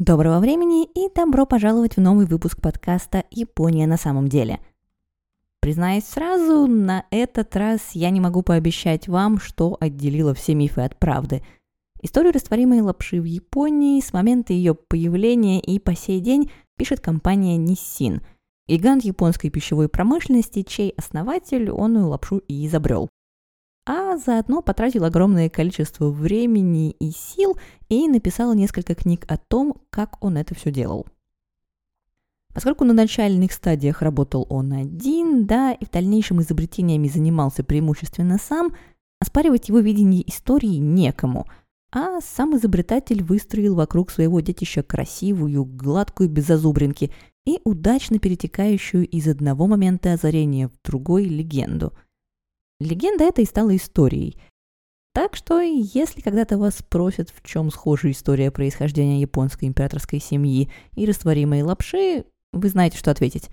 Доброго времени и добро пожаловать в новый выпуск подкаста «Япония на самом деле». Признаюсь сразу, на этот раз я не могу пообещать вам, что отделило все мифы от правды. Историю растворимой лапши в Японии с момента ее появления и по сей день пишет компания Nissin, гигант японской пищевой промышленности, чей основатель онную лапшу и изобрел а заодно потратил огромное количество времени и сил и написал несколько книг о том, как он это все делал. Поскольку на начальных стадиях работал он один, да, и в дальнейшем изобретениями занимался преимущественно сам, оспаривать его видение истории некому, а сам изобретатель выстроил вокруг своего детища красивую, гладкую без зазубринки и удачно перетекающую из одного момента озарения в другой легенду – Легенда эта и стала историей. Так что, если когда-то вас спросят, в чем схожа история происхождения японской императорской семьи и растворимой лапши, вы знаете, что ответить.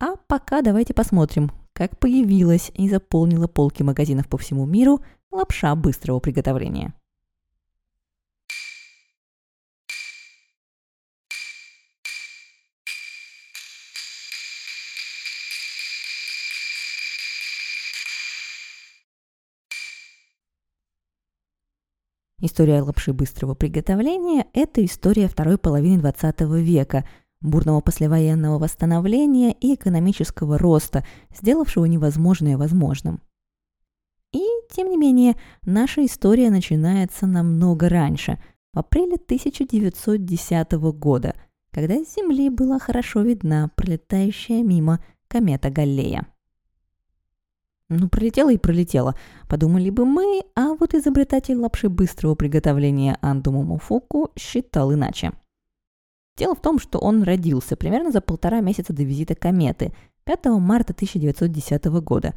А пока давайте посмотрим, как появилась и заполнила полки магазинов по всему миру лапша быстрого приготовления. История лапши быстрого приготовления – это история второй половины XX века, бурного послевоенного восстановления и экономического роста, сделавшего невозможное возможным. И, тем не менее, наша история начинается намного раньше, в апреле 1910 года, когда с Земли была хорошо видна пролетающая мимо комета Галлея. Ну, пролетела и пролетела. Подумали бы мы, а вот изобретатель лапши быстрого приготовления Анду Момофуку считал иначе. Дело в том, что он родился примерно за полтора месяца до визита кометы, 5 марта 1910 года,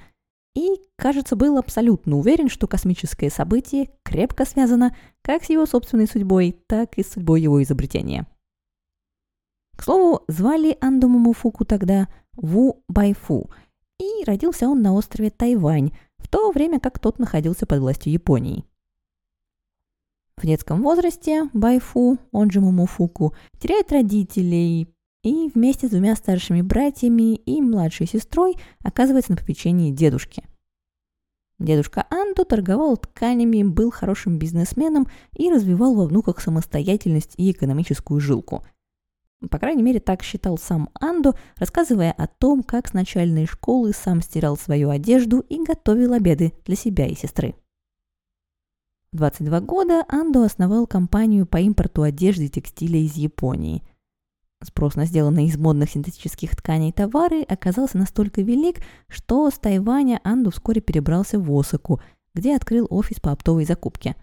и, кажется, был абсолютно уверен, что космическое событие крепко связано как с его собственной судьбой, так и с судьбой его изобретения. К слову, звали Анду Момофуку тогда Ву Байфу – и родился он на острове Тайвань, в то время как тот находился под властью Японии. В детском возрасте Байфу, он же Мумуфуку, теряет родителей и вместе с двумя старшими братьями и младшей сестрой оказывается на попечении дедушки. Дедушка Андо торговал тканями, был хорошим бизнесменом и развивал во внуках самостоятельность и экономическую жилку – по крайней мере, так считал сам Андо, рассказывая о том, как с начальной школы сам стирал свою одежду и готовил обеды для себя и сестры. В 22 года Андо основал компанию по импорту одежды и текстиля из Японии. Спрос на сделанные из модных синтетических тканей товары оказался настолько велик, что с Тайваня Андо вскоре перебрался в Осаку, где открыл офис по оптовой закупке.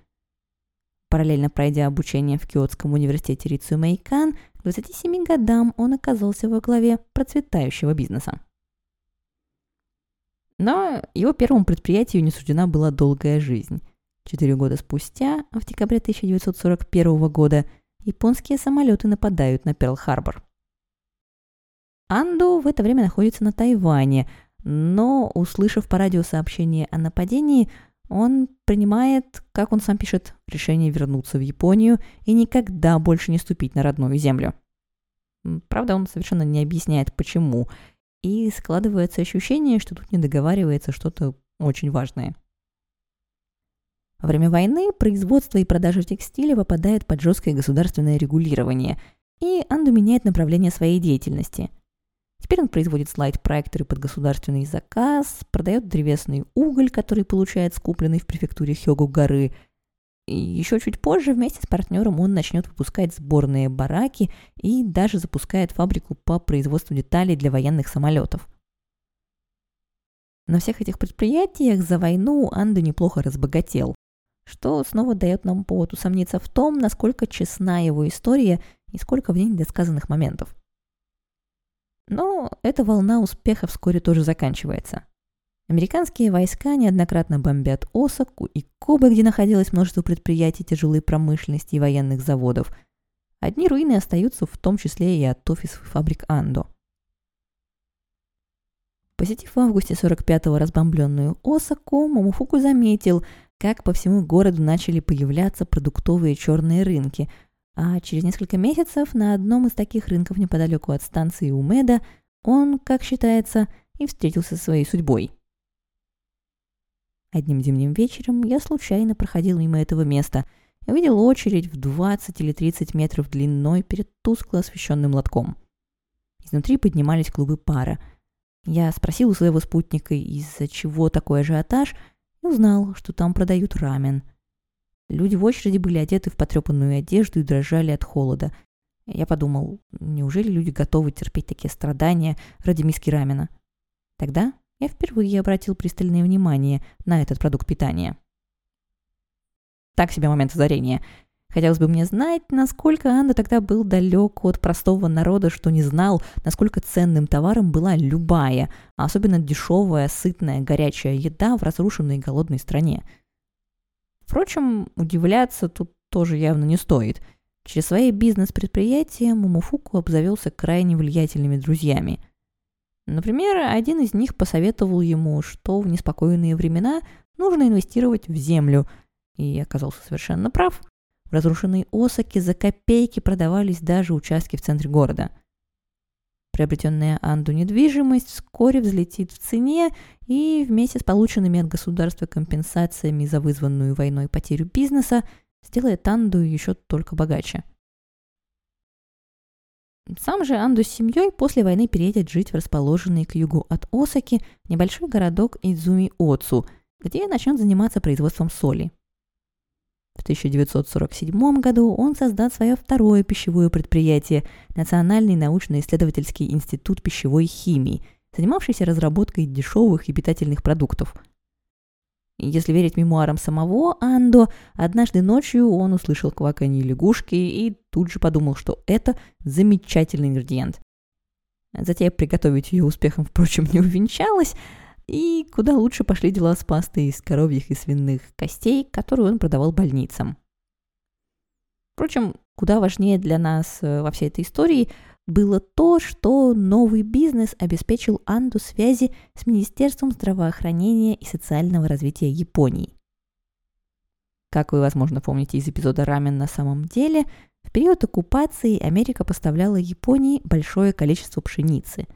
Параллельно пройдя обучение в Киотском университете Рицу Мэйкан, 27 годам он оказался во главе процветающего бизнеса. Но его первому предприятию не суждена была долгая жизнь. Четыре года спустя, в декабре 1941 года, японские самолеты нападают на Перл-Харбор. Анду в это время находится на Тайване, но, услышав по радио сообщение о нападении, он принимает, как он сам пишет, решение вернуться в Японию и никогда больше не ступить на родную землю. Правда, он совершенно не объясняет, почему. И складывается ощущение, что тут не договаривается что-то очень важное. Во время войны производство и продажа текстиля попадает под жесткое государственное регулирование, и Анду меняет направление своей деятельности – Теперь он производит слайд-проекторы под государственный заказ, продает древесный уголь, который получает скупленный в префектуре Хёгу горы. И еще чуть позже вместе с партнером он начнет выпускать сборные бараки и даже запускает фабрику по производству деталей для военных самолетов. На всех этих предприятиях за войну Анду неплохо разбогател, что снова дает нам повод усомниться в том, насколько честна его история и сколько в ней недосказанных моментов. Но эта волна успеха вскоре тоже заканчивается. Американские войска неоднократно бомбят Осаку и Кобе, где находилось множество предприятий тяжелой промышленности и военных заводов. Одни руины остаются в том числе и от офисов фабрик Андо. Посетив в августе 45-го разбомбленную Осаку, Момофуку заметил, как по всему городу начали появляться продуктовые черные рынки, А через несколько месяцев на одном из таких рынков неподалеку от станции Умеда он, как считается, и встретился со своей судьбой. Одним зимним вечером я случайно проходил мимо этого места и увидел очередь в 20 или 30 метров длиной перед тускло освещенным лотком. Изнутри поднимались клубы пара. Я спросил у своего спутника, из-за чего такой ажиотаж, и узнал, что там продают рамен. Люди в очереди были одеты в потрепанную одежду и дрожали от холода. Я подумал, неужели люди готовы терпеть такие страдания ради миски рамена? Тогда я впервые обратил пристальное внимание на этот продукт питания. Так себе момент озарения. Хотелось бы мне знать, насколько Анна тогда был далек от простого народа, что не знал, насколько ценным товаром была любая, а особенно дешевая, сытная, горячая еда в разрушенной голодной стране. Впрочем, удивляться тут тоже явно не стоит. Через свои бизнес-предприятия Мумуфуку обзавелся крайне влиятельными друзьями – Например, один из них посоветовал ему, что в неспокойные времена нужно инвестировать в землю, и оказался совершенно прав. В разрушенной Осаке за копейки продавались даже участки в центре города. Приобретенная Анду недвижимость вскоре взлетит в цене, и вместе с полученными от государства компенсациями за вызванную войной потерю бизнеса сделает Анду еще только богаче – сам же Анду с семьей после войны переедет жить в расположенный к югу от Осаки небольшой городок Идзуми-Оцу, где начнет заниматься производством соли. В 1947 году он создаст свое второе пищевое предприятие – Национальный научно-исследовательский институт пищевой химии, занимавшийся разработкой дешевых и питательных продуктов – если верить мемуарам самого Андо, однажды ночью он услышал кваканье лягушки и тут же подумал, что это замечательный ингредиент. Затея приготовить ее успехом, впрочем, не увенчалась, и куда лучше пошли дела с пастой из коровьих и свиных костей, которую он продавал больницам. Впрочем, куда важнее для нас э, во всей этой истории – было то, что новый бизнес обеспечил Анду связи с Министерством здравоохранения и социального развития Японии. Как вы, возможно, помните из эпизода «Рамен на самом деле», в период оккупации Америка поставляла Японии большое количество пшеницы.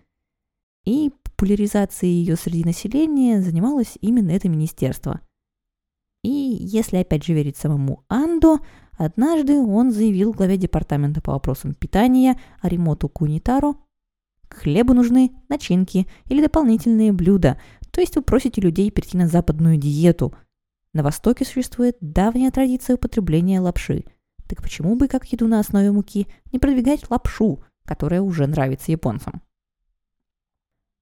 И популяризацией ее среди населения занималось именно это министерство. И если опять же верить самому Андо, Однажды он заявил главе департамента по вопросам питания Аримоту Кунитаро, к хлебу нужны начинки или дополнительные блюда, то есть вы просите людей перейти на западную диету. На Востоке существует давняя традиция употребления лапши. Так почему бы, как еду на основе муки, не продвигать лапшу, которая уже нравится японцам?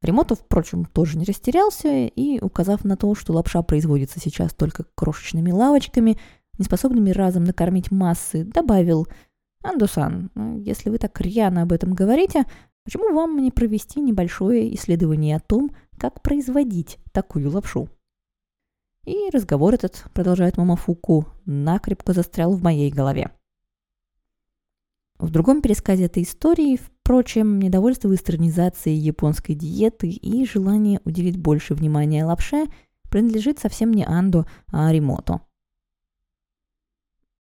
Ремотов, впрочем, тоже не растерялся и, указав на то, что лапша производится сейчас только крошечными лавочками, неспособными разом накормить массы, добавил «Андусан, ну, если вы так рьяно об этом говорите, почему вам не провести небольшое исследование о том, как производить такую лапшу?» И разговор этот, продолжает Мамафуку, накрепко застрял в моей голове. В другом пересказе этой истории, впрочем, недовольство вестернизацией японской диеты и желание уделить больше внимания лапше принадлежит совсем не Анду, а Аримото.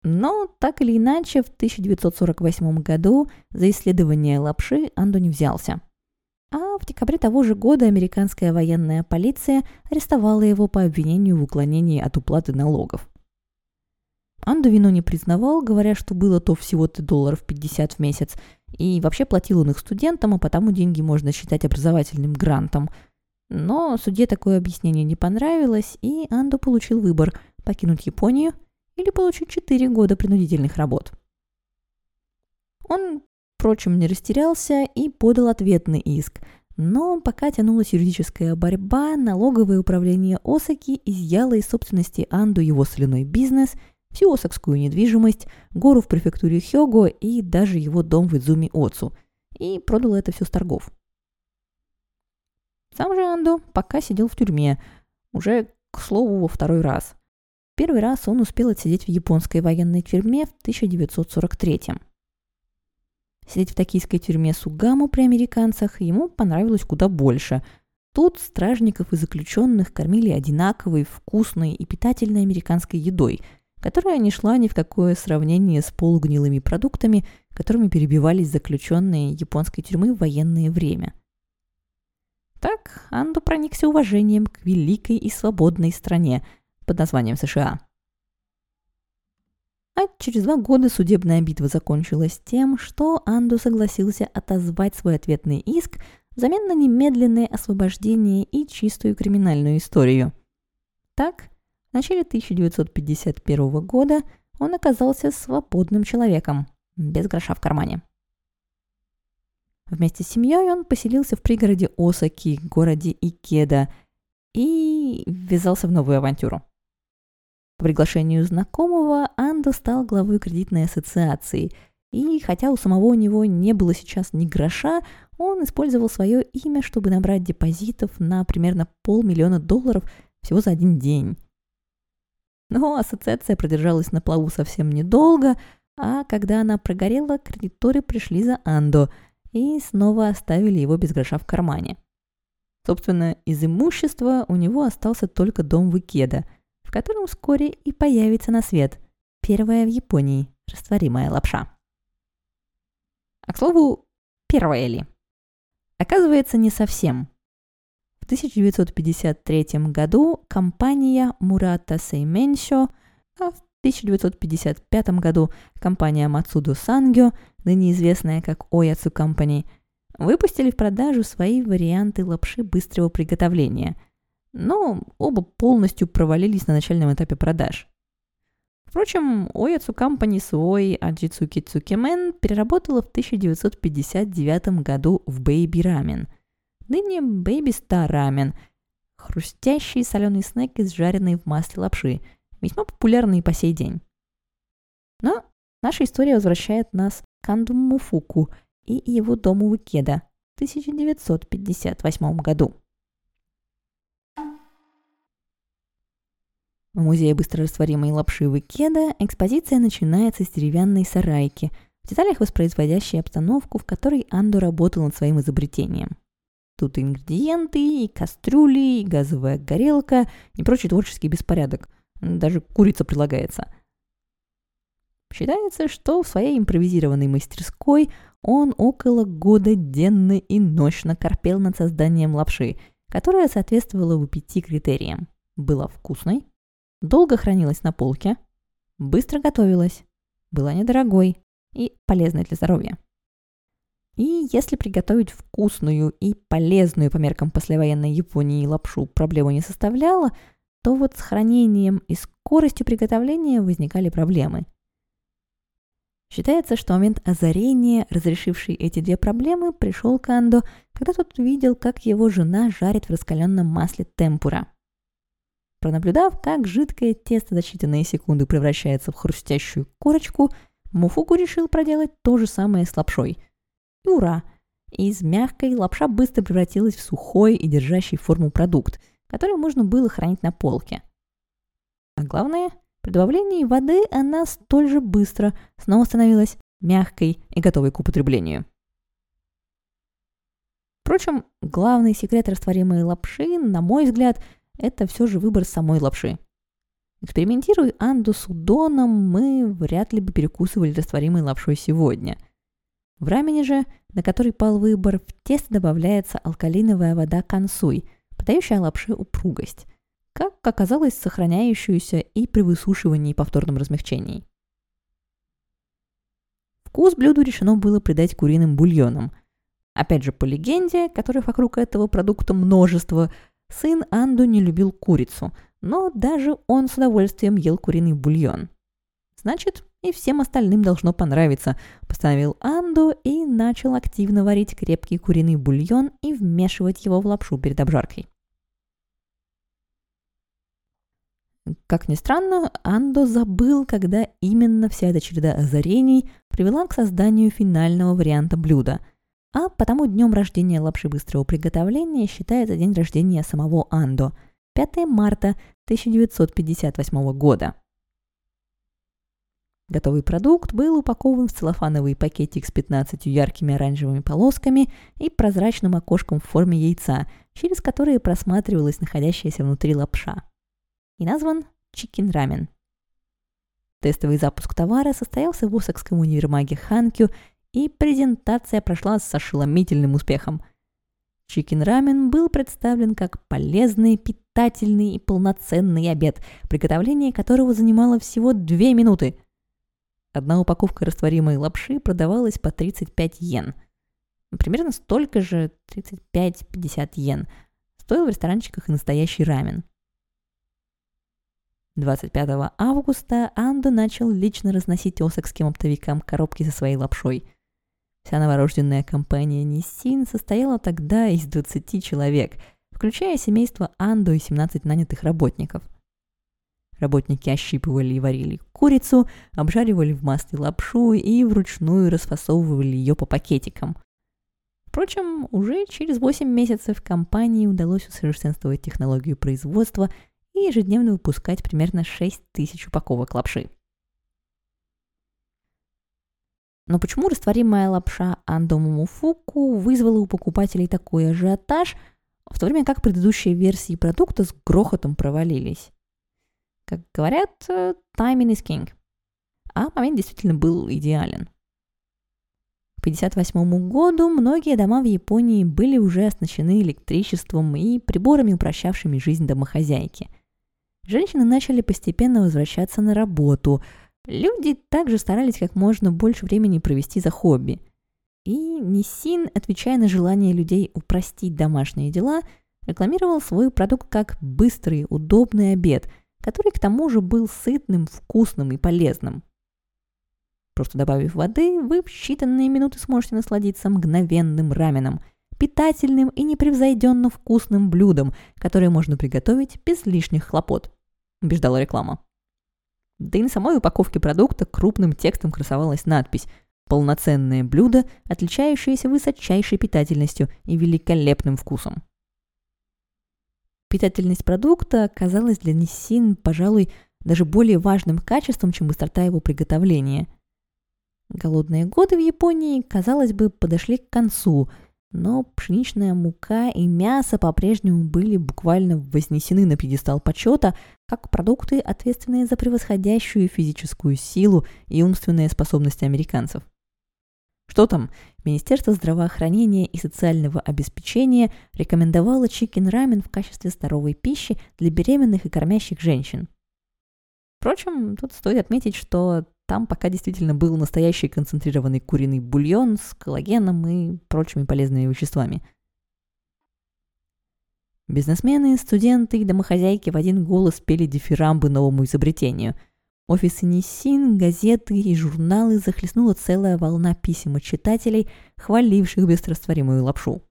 Но, так или иначе, в 1948 году за исследование лапши Андо не взялся. А в декабре того же года американская военная полиция арестовала его по обвинению в уклонении от уплаты налогов. Анду вину не признавал, говоря, что было то всего-то долларов 50 в месяц, и вообще платил он их студентам, а потому деньги можно считать образовательным грантом. Но судье такое объяснение не понравилось, и Анду получил выбор – покинуть Японию – или получить 4 года принудительных работ. Он, впрочем, не растерялся и подал ответный иск, но пока тянулась юридическая борьба, налоговое управление Осаки изъяло из собственности Анду его соляной бизнес, всю осакскую недвижимость, гору в префектуре Хёго и даже его дом в Идзуми Оцу, и продало это все с торгов. Сам же Андо пока сидел в тюрьме, уже, к слову, во второй раз – Первый раз он успел отсидеть в японской военной тюрьме в 1943 -м. Сидеть в токийской тюрьме Сугаму при американцах ему понравилось куда больше. Тут стражников и заключенных кормили одинаковой, вкусной и питательной американской едой, которая не шла ни в какое сравнение с полугнилыми продуктами, которыми перебивались заключенные японской тюрьмы в военное время. Так Анду проникся уважением к великой и свободной стране под названием США. А через два года судебная битва закончилась тем, что Анду согласился отозвать свой ответный иск взамен на немедленное освобождение и чистую криминальную историю. Так, в начале 1951 года он оказался свободным человеком, без гроша в кармане. Вместе с семьей он поселился в пригороде Осаки, городе Икеда, и ввязался в новую авантюру. По приглашению знакомого Андо стал главой кредитной ассоциации, и хотя у самого у него не было сейчас ни гроша, он использовал свое имя, чтобы набрать депозитов на примерно полмиллиона долларов всего за один день. Но ассоциация продержалась на плаву совсем недолго, а когда она прогорела, кредиторы пришли за Андо и снова оставили его без гроша в кармане. Собственно, из имущества у него остался только дом в Икеда, в котором вскоре и появится на свет первая в Японии растворимая лапша. А к слову, первая ли? Оказывается, не совсем – в 1953 году компания Murata Seimensho, а в 1955 году компания Matsudo Sangyo, ныне известная как Oyatsu Company, выпустили в продажу свои варианты лапши быстрого приготовления, но оба полностью провалились на начальном этапе продаж. Впрочем, Oyatsu Company свой Ajitsuki Tsukemen переработала в 1959 году в Baby Ramen – Ныне Baby Star рамен – хрустящий соленый снэк из жареной в масле лапши, весьма популярный по сей день. Но наша история возвращает нас к Анду Муфуку и его дому в Икеда в 1958 году. В музее быстрорастворимой лапши в Икеда экспозиция начинается с деревянной сарайки, в деталях воспроизводящей обстановку, в которой Анду работал над своим изобретением – Тут ингредиенты, и кастрюли, и газовая горелка, и прочий творческий беспорядок. Даже курица прилагается. Считается, что в своей импровизированной мастерской он около года денно и ночно корпел над созданием лапши, которая соответствовала в пяти критериям. Была вкусной, долго хранилась на полке, быстро готовилась, была недорогой и полезной для здоровья. И если приготовить вкусную и полезную по меркам послевоенной Японии лапшу проблему не составляла, то вот с хранением и скоростью приготовления возникали проблемы. Считается, что момент озарения, разрешивший эти две проблемы, пришел к Андо, когда тот увидел, как его жена жарит в раскаленном масле темпура. Пронаблюдав, как жидкое тесто за считанные секунды превращается в хрустящую корочку, Муфуку решил проделать то же самое с лапшой – и ура! Из мягкой лапша быстро превратилась в сухой и держащий форму продукт, который можно было хранить на полке. А главное, при добавлении воды она столь же быстро снова становилась мягкой и готовой к употреблению. Впрочем, главный секрет растворимой лапши, на мой взгляд, это все же выбор самой лапши. Экспериментируя Анду с удоном, мы вряд ли бы перекусывали растворимой лапшой сегодня – в рамени же, на который пал выбор, в тесто добавляется алкалиновая вода консуй, подающая лапше упругость, как оказалось сохраняющуюся и при высушивании и повторном размягчении. Вкус блюду решено было придать куриным бульонам. Опять же, по легенде, которых вокруг этого продукта множество, сын Анду не любил курицу, но даже он с удовольствием ел куриный бульон. Значит, и всем остальным должно понравиться, постановил Анду и начал активно варить крепкий куриный бульон и вмешивать его в лапшу перед обжаркой. Как ни странно, Андо забыл, когда именно вся эта череда озарений привела к созданию финального варианта блюда, а потому днем рождения лапши быстрого приготовления считается день рождения самого Андо – 5 марта 1958 года. Готовый продукт был упакован в целлофановый пакетик с 15 яркими оранжевыми полосками и прозрачным окошком в форме яйца, через которое просматривалась находящаяся внутри лапша. И назван Chicken Ramen. Тестовый запуск товара состоялся в Осакском универмаге Ханкю, и презентация прошла с ошеломительным успехом. Chicken Ramen был представлен как полезный, питательный и полноценный обед, приготовление которого занимало всего две минуты. Одна упаковка растворимой лапши продавалась по 35 йен. Примерно столько же, 35-50 йен, стоил в ресторанчиках и настоящий рамен. 25 августа Анду начал лично разносить осакским оптовикам коробки со своей лапшой. Вся новорожденная компания Ниссин состояла тогда из 20 человек, включая семейство Анду и 17 нанятых работников. Работники ощипывали и варили курицу, обжаривали в масле лапшу и вручную расфасовывали ее по пакетикам. Впрочем, уже через 8 месяцев компании удалось усовершенствовать технологию производства и ежедневно выпускать примерно 6 тысяч упаковок лапши. Но почему растворимая лапша Андомумуфуку вызвала у покупателей такой ажиотаж, в то время как предыдущие версии продукта с грохотом провалились? Как говорят, э, timing is king. А момент действительно был идеален. К 1958 году многие дома в Японии были уже оснащены электричеством и приборами, упрощавшими жизнь домохозяйки. Женщины начали постепенно возвращаться на работу. Люди также старались как можно больше времени провести за хобби. И Нисин, отвечая на желание людей упростить домашние дела, рекламировал свой продукт как быстрый, удобный обед – который к тому же был сытным, вкусным и полезным. Просто добавив воды, вы в считанные минуты сможете насладиться мгновенным раменом, питательным и непревзойденно вкусным блюдом, которое можно приготовить без лишних хлопот, убеждала реклама. Да и на самой упаковке продукта крупным текстом красовалась надпись «Полноценное блюдо, отличающееся высочайшей питательностью и великолепным вкусом». Питательность продукта оказалась для Ниссин, пожалуй, даже более важным качеством, чем быстрота его приготовления. Голодные годы в Японии, казалось бы, подошли к концу, но пшеничная мука и мясо по-прежнему были буквально вознесены на пьедестал почета, как продукты, ответственные за превосходящую физическую силу и умственные способности американцев. Что там? Министерство здравоохранения и социального обеспечения рекомендовало чикен-рамен в качестве здоровой пищи для беременных и кормящих женщин. Впрочем, тут стоит отметить, что там пока действительно был настоящий концентрированный куриный бульон с коллагеном и прочими полезными веществами. Бизнесмены, студенты и домохозяйки в один голос пели дифирамбы новому изобретению – Офисы Ниссин, газеты и журналы захлестнула целая волна писем от читателей, хваливших быстрорастворимую лапшу.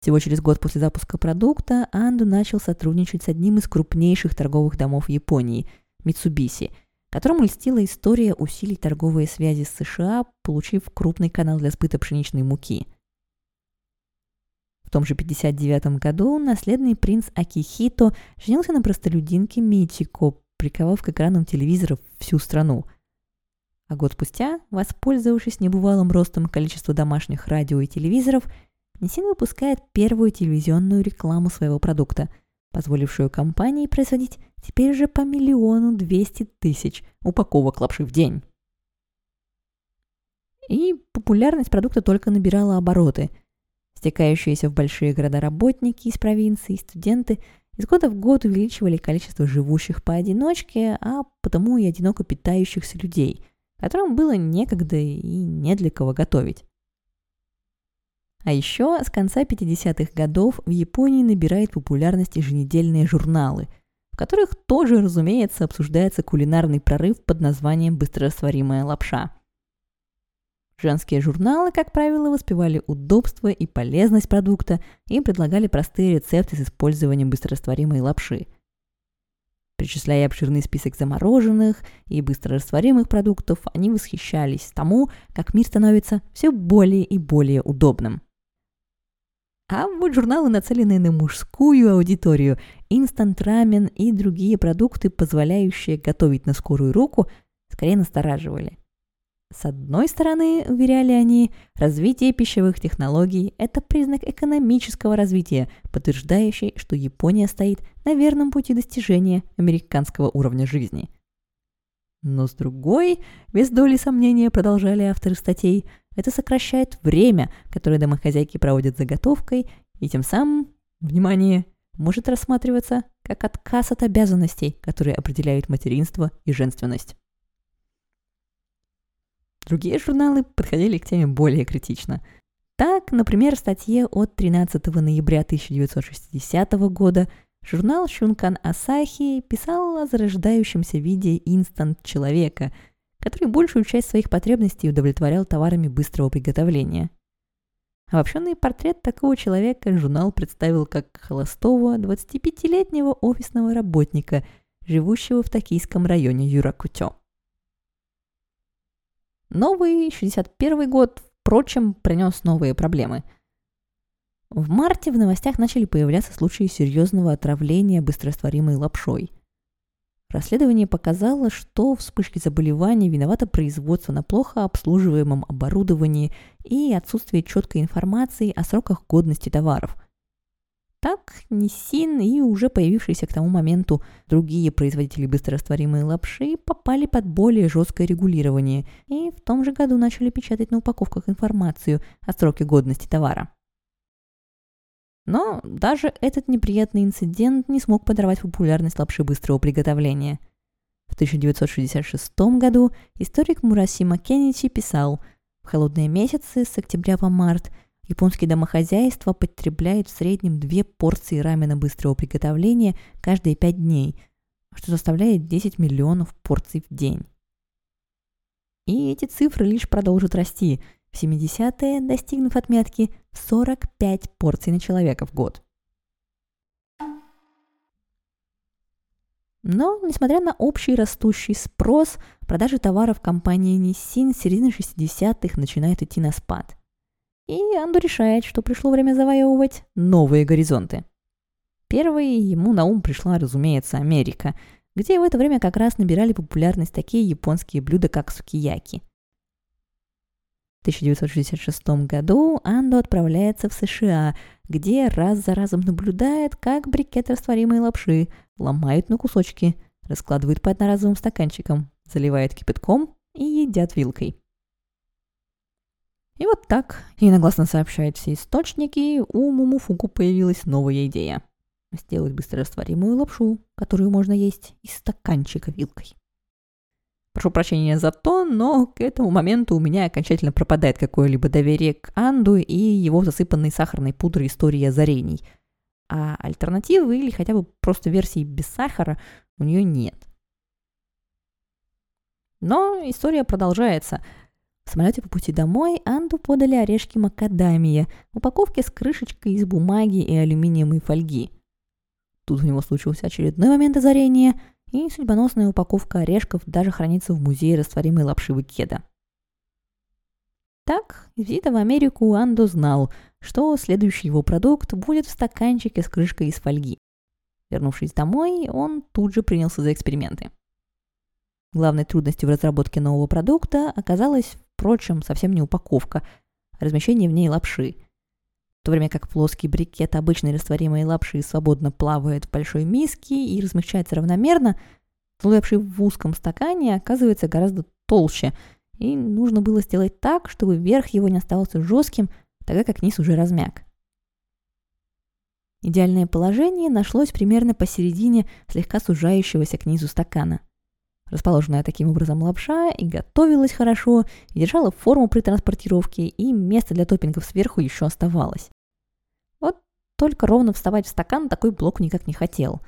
Всего через год после запуска продукта Анду начал сотрудничать с одним из крупнейших торговых домов Японии – Mitsubishi, которому льстила история усилий торговой связи с США, получив крупный канал для сбыта пшеничной муки – в том же 59 году наследный принц Акихито женился на простолюдинке Мичико, приковав к экранам телевизоров всю страну. А год спустя, воспользовавшись небывалым ростом количества домашних радио и телевизоров, Нисин выпускает первую телевизионную рекламу своего продукта, позволившую компании производить теперь уже по миллиону двести тысяч упаковок лапши в день. И популярность продукта только набирала обороты – Стекающиеся в большие города работники из провинции, студенты из года в год увеличивали количество живущих поодиночке, а потому и одиноко питающихся людей, которым было некогда и не для кого готовить. А еще с конца 50-х годов в Японии набирает популярность еженедельные журналы, в которых тоже, разумеется, обсуждается кулинарный прорыв под названием «Быстрорастворимая лапша». Женские журналы, как правило, воспевали удобство и полезность продукта и предлагали простые рецепты с использованием быстрорастворимой лапши. Перечисляя обширный список замороженных и быстрорастворимых продуктов, они восхищались тому, как мир становится все более и более удобным. А вот журналы, нацеленные на мужскую аудиторию, инстант-рамен и другие продукты, позволяющие готовить на скорую руку, скорее настораживали. С одной стороны, уверяли они, развитие пищевых технологий – это признак экономического развития, подтверждающий, что Япония стоит на верном пути достижения американского уровня жизни. Но с другой, без доли сомнения, продолжали авторы статей, это сокращает время, которое домохозяйки проводят заготовкой, и тем самым, внимание, может рассматриваться как отказ от обязанностей, которые определяют материнство и женственность. Другие журналы подходили к теме более критично. Так, например, в статье от 13 ноября 1960 года журнал Шункан Асахи писал о зарождающемся виде инстант-человека, который большую часть своих потребностей удовлетворял товарами быстрого приготовления. Обобщенный портрет такого человека журнал представил как холостого 25-летнего офисного работника, живущего в токийском районе Юракутё. Новый 61 год, впрочем, принес новые проблемы. В марте в новостях начали появляться случаи серьезного отравления быстрорастворимой лапшой. Расследование показало, что в вспышке заболевания виновато производство на плохо обслуживаемом оборудовании и отсутствие четкой информации о сроках годности товаров – так, Ниссин и уже появившиеся к тому моменту другие производители быстрорастворимой лапши попали под более жесткое регулирование и в том же году начали печатать на упаковках информацию о сроке годности товара. Но даже этот неприятный инцидент не смог подорвать популярность лапши быстрого приготовления. В 1966 году историк Мурасима Кеничи писал, в холодные месяцы с октября по март – Японские домохозяйства потребляют в среднем две порции рамена быстрого приготовления каждые пять дней, что составляет 10 миллионов порций в день. И эти цифры лишь продолжат расти, в 70-е достигнув отметки 45 порций на человека в год. Но, несмотря на общий растущий спрос, продажи товаров компании Nissin с середины 60-х начинают идти на спад. И Анду решает, что пришло время завоевывать новые горизонты. Первой ему на ум пришла, разумеется, Америка, где в это время как раз набирали популярность такие японские блюда, как сукияки. В 1966 году Андо отправляется в США, где раз за разом наблюдает, как брикет растворимой лапши ломают на кусочки, раскладывают по одноразовым стаканчикам, заливают кипятком и едят вилкой. И вот так, единогласно сообщают все источники, у Мумуфуку появилась новая идея. Сделать быстрорастворимую лапшу, которую можно есть из стаканчика вилкой. Прошу прощения за то, но к этому моменту у меня окончательно пропадает какое-либо доверие к Анду и его засыпанной сахарной пудрой истории озарений. А альтернативы или хотя бы просто версии без сахара у нее нет. Но история продолжается – самолете по пути домой Анду подали орешки макадамия в упаковке с крышечкой из бумаги и алюминиевой фольги. Тут у него случился очередной момент озарения, и судьбоносная упаковка орешков даже хранится в музее растворимой лапши Выкеда. Так, из визита в Америку Андо знал, что следующий его продукт будет в стаканчике с крышкой из фольги. Вернувшись домой, он тут же принялся за эксперименты. Главной трудностью в разработке нового продукта оказалась Впрочем, совсем не упаковка, а размещение в ней лапши. В то время как плоский брикет обычной растворимой лапши свободно плавает в большой миске и размещается равномерно, слой лапши в узком стакане оказывается гораздо толще, и нужно было сделать так, чтобы верх его не оставался жестким, тогда как низ уже размяк. Идеальное положение нашлось примерно посередине слегка сужающегося к низу стакана – Расположенная таким образом лапша и готовилась хорошо, и держала форму при транспортировке, и место для топпингов сверху еще оставалось. Вот только ровно вставать в стакан такой блок никак не хотел.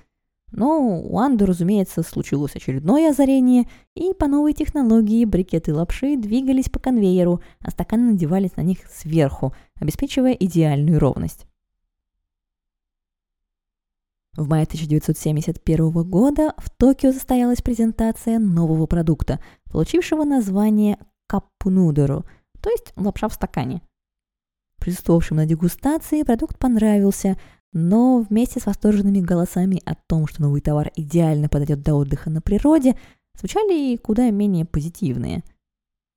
Но у Анды, разумеется, случилось очередное озарение, и по новой технологии брикеты лапши двигались по конвейеру, а стаканы надевались на них сверху, обеспечивая идеальную ровность. В мае 1971 года в Токио состоялась презентация нового продукта, получившего название каппунудеру, то есть лапша в стакане. Присутствовавшим на дегустации продукт понравился, но вместе с восторженными голосами о том, что новый товар идеально подойдет для отдыха на природе, звучали и куда менее позитивные.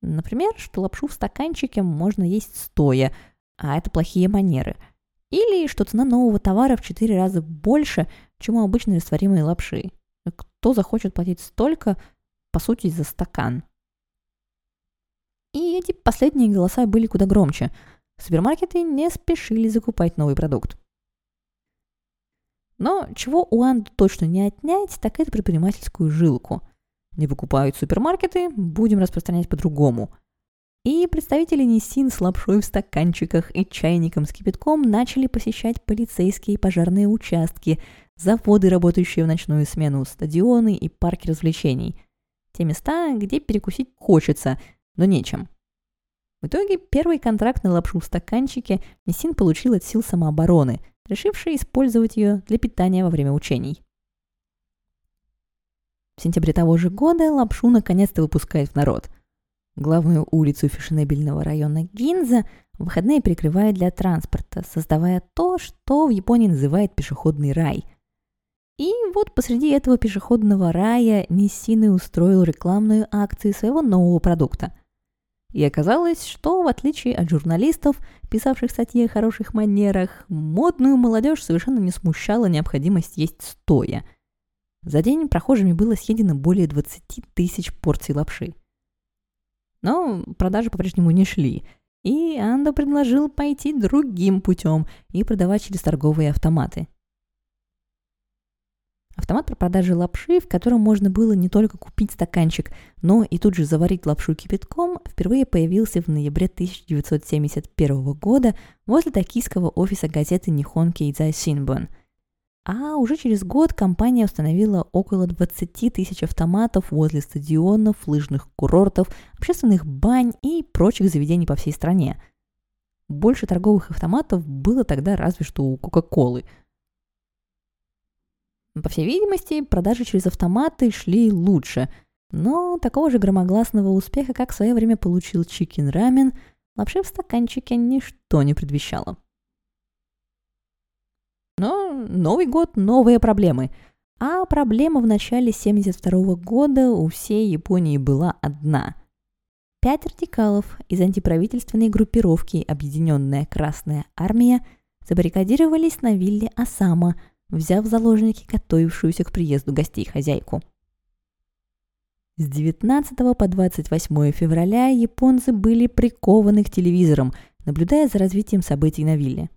Например, что лапшу в стаканчике можно есть стоя, а это плохие манеры. Или что цена нового товара в 4 раза больше, чем у обычной растворимой лапши. Кто захочет платить столько, по сути, за стакан? И эти последние голоса были куда громче. Супермаркеты не спешили закупать новый продукт. Но чего у Анду точно не отнять, так это предпринимательскую жилку. Не выкупают супермаркеты, будем распространять по-другому. И представители Нисин с лапшой в стаканчиках и чайником с кипятком начали посещать полицейские и пожарные участки, заводы, работающие в ночную смену, стадионы и парки развлечений. Те места, где перекусить хочется, но нечем. В итоге первый контракт на лапшу в стаканчике Нисин получил от сил самообороны – решивший использовать ее для питания во время учений. В сентябре того же года лапшу наконец-то выпускают в народ. Главную улицу фешенебельного района Гинза выходные перекрывают для транспорта, создавая то, что в Японии называют пешеходный рай. И вот посреди этого пешеходного рая Ниссины устроил рекламную акцию своего нового продукта – и оказалось, что, в отличие от журналистов, писавших статьи о хороших манерах, модную молодежь совершенно не смущала необходимость есть стоя. За день прохожими было съедено более 20 тысяч порций лапши. Но продажи по-прежнему не шли, и Андо предложил пойти другим путем и продавать через торговые автоматы – Автомат про продажи лапши, в котором можно было не только купить стаканчик, но и тут же заварить лапшу кипятком, впервые появился в ноябре 1971 года возле токийского офиса газеты Нихон Кейдзай Синбон. А уже через год компания установила около 20 тысяч автоматов возле стадионов, лыжных курортов, общественных бань и прочих заведений по всей стране. Больше торговых автоматов было тогда разве что у Кока-Колы – по всей видимости, продажи через автоматы шли лучше, но такого же громогласного успеха, как в свое время получил чикен рамен, лапши в стаканчике ничто не предвещало. Но Новый год – новые проблемы. А проблема в начале 72 года у всей Японии была одна. Пять радикалов из антиправительственной группировки «Объединенная Красная Армия» забаррикадировались на вилле Осама – взяв в заложники готовившуюся к приезду гостей хозяйку. С 19 по 28 февраля японцы были прикованы к телевизорам, наблюдая за развитием событий на вилле.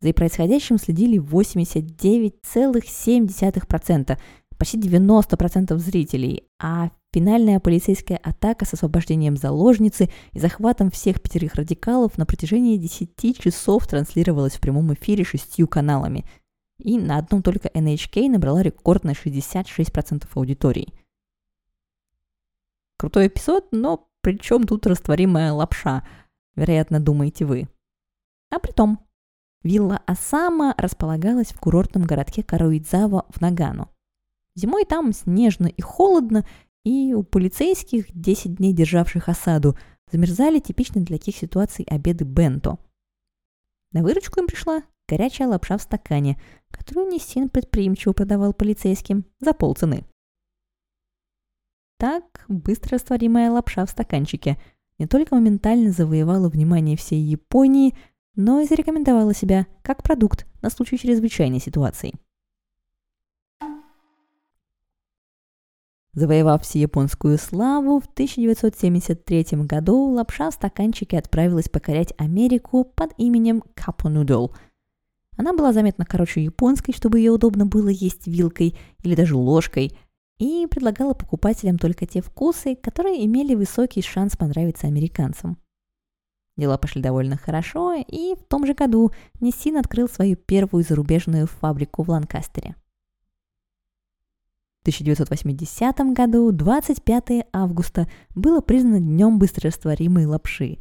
За происходящим следили 89,7%, почти 90% зрителей, а финальная полицейская атака с освобождением заложницы и захватом всех пятерых радикалов на протяжении 10 часов транслировалась в прямом эфире шестью каналами – и на одном только NHK набрала рекордные 66% аудитории. Крутой эпизод, но при чем тут растворимая лапша, вероятно, думаете вы. А при том, вилла Осама располагалась в курортном городке Каруидзава в Нагану. Зимой там снежно и холодно, и у полицейских, 10 дней державших осаду, замерзали типичные для таких ситуаций обеды бенто. На выручку им пришла горячая лапша в стакане, которую Нисин предприимчиво продавал полицейским за полцены. Так, быстро растворимая лапша в стаканчике не только моментально завоевала внимание всей Японии, но и зарекомендовала себя как продукт на случай чрезвычайной ситуации. Завоевав всеяпонскую славу, в 1973 году лапша в стаканчике отправилась покорять Америку под именем Капо Нудл – она была заметно короче японской, чтобы ее удобно было есть вилкой или даже ложкой, и предлагала покупателям только те вкусы, которые имели высокий шанс понравиться американцам. Дела пошли довольно хорошо, и в том же году Ниссин открыл свою первую зарубежную фабрику в Ланкастере. В 1980 году, 25 августа, было признано Днем быстрорастворимой лапши,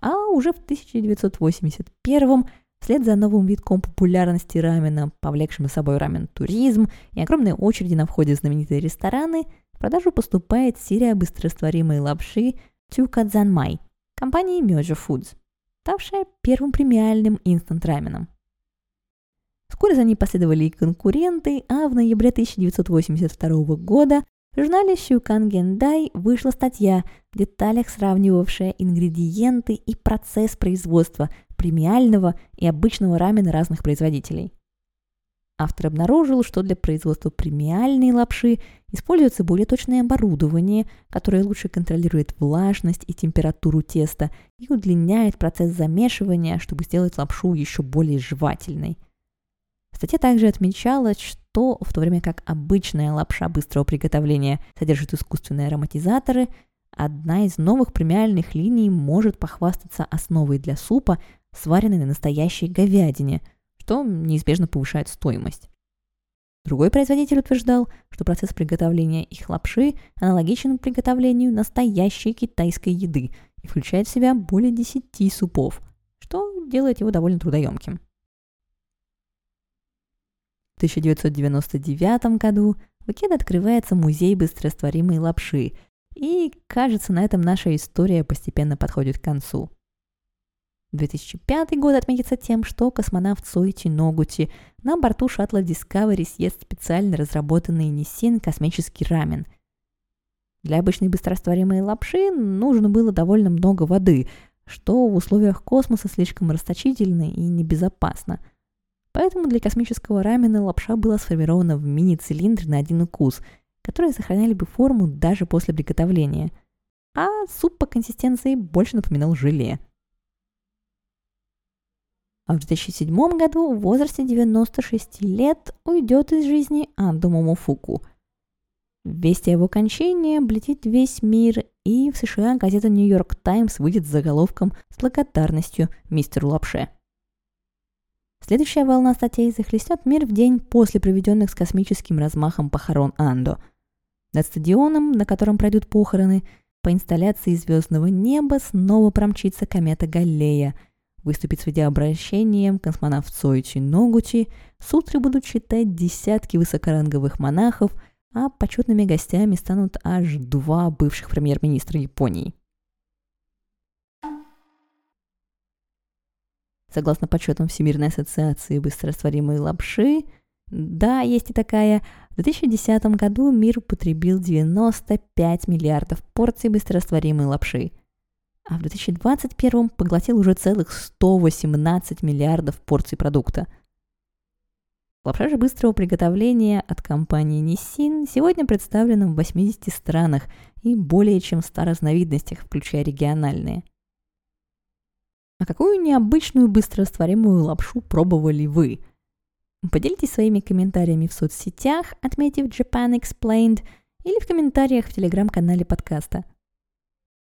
а уже в 1981 Вслед за новым витком популярности рамена, повлекшим за собой рамен-туризм и огромные очереди на входе в знаменитые рестораны, в продажу поступает серия быстрорастворимой лапши Тюкадзанмай компании Myojo Foods, ставшая первым премиальным инстант-раменом. Вскоре за ней последовали и конкуренты, а в ноябре 1982 года В журнале Сюкан Гендай вышла статья, в деталях сравнивавшая ингредиенты и процесс производства премиального и обычного рамена разных производителей. Автор обнаружил, что для производства премиальной лапши используется более точное оборудование, которое лучше контролирует влажность и температуру теста и удлиняет процесс замешивания, чтобы сделать лапшу еще более жевательной. Статья также отмечалась, что в то время как обычная лапша быстрого приготовления содержит искусственные ароматизаторы, одна из новых премиальных линий может похвастаться основой для супа, сваренной на настоящей говядине – что неизбежно повышает стоимость. Другой производитель утверждал, что процесс приготовления их лапши аналогичен приготовлению настоящей китайской еды и включает в себя более 10 супов, что делает его довольно трудоемким. В 1999 году в Икеда открывается музей быстрорастворимой лапши, и, кажется, на этом наша история постепенно подходит к концу – 2005 год отметится тем, что космонавт Сойти Ногути на борту шаттла Discovery съест специально разработанный Nissin космический рамен. Для обычной быстрорастворимой лапши нужно было довольно много воды, что в условиях космоса слишком расточительно и небезопасно. Поэтому для космического рамена лапша была сформирована в мини-цилиндр на один укус, которые сохраняли бы форму даже после приготовления. А суп по консистенции больше напоминал желе – а в 2007 году в возрасте 96 лет уйдет из жизни Андо Момофуку. Вести о его кончине облетит весь мир, и в США газета «Нью-Йорк Таймс» выйдет с заголовком с благодарностью мистеру Лапше. Следующая волна статей захлестнет мир в день после проведенных с космическим размахом похорон Андо. Над стадионом, на котором пройдут похороны, по инсталляции звездного неба снова промчится комета Галлея – выступит с видеообращением космонавт Соичи Ногучи, сутры будут читать десятки высокоранговых монахов, а почетными гостями станут аж два бывших премьер-министра Японии. Согласно подсчетам Всемирной ассоциации быстрорастворимой лапши, да, есть и такая, в 2010 году мир употребил 95 миллиардов порций быстрорастворимой лапши – а в 2021 поглотил уже целых 118 миллиардов порций продукта. Лапша же быстрого приготовления от компании Nissin сегодня представлена в 80 странах и более чем в 100 разновидностях, включая региональные. А какую необычную быстрорастворимую лапшу пробовали вы? Поделитесь своими комментариями в соцсетях, отметив Japan Explained, или в комментариях в телеграм-канале подкаста.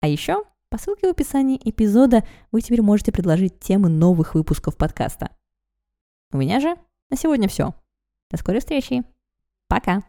А еще по ссылке в описании эпизода вы теперь можете предложить темы новых выпусков подкаста. У меня же на сегодня все. До скорой встречи. Пока.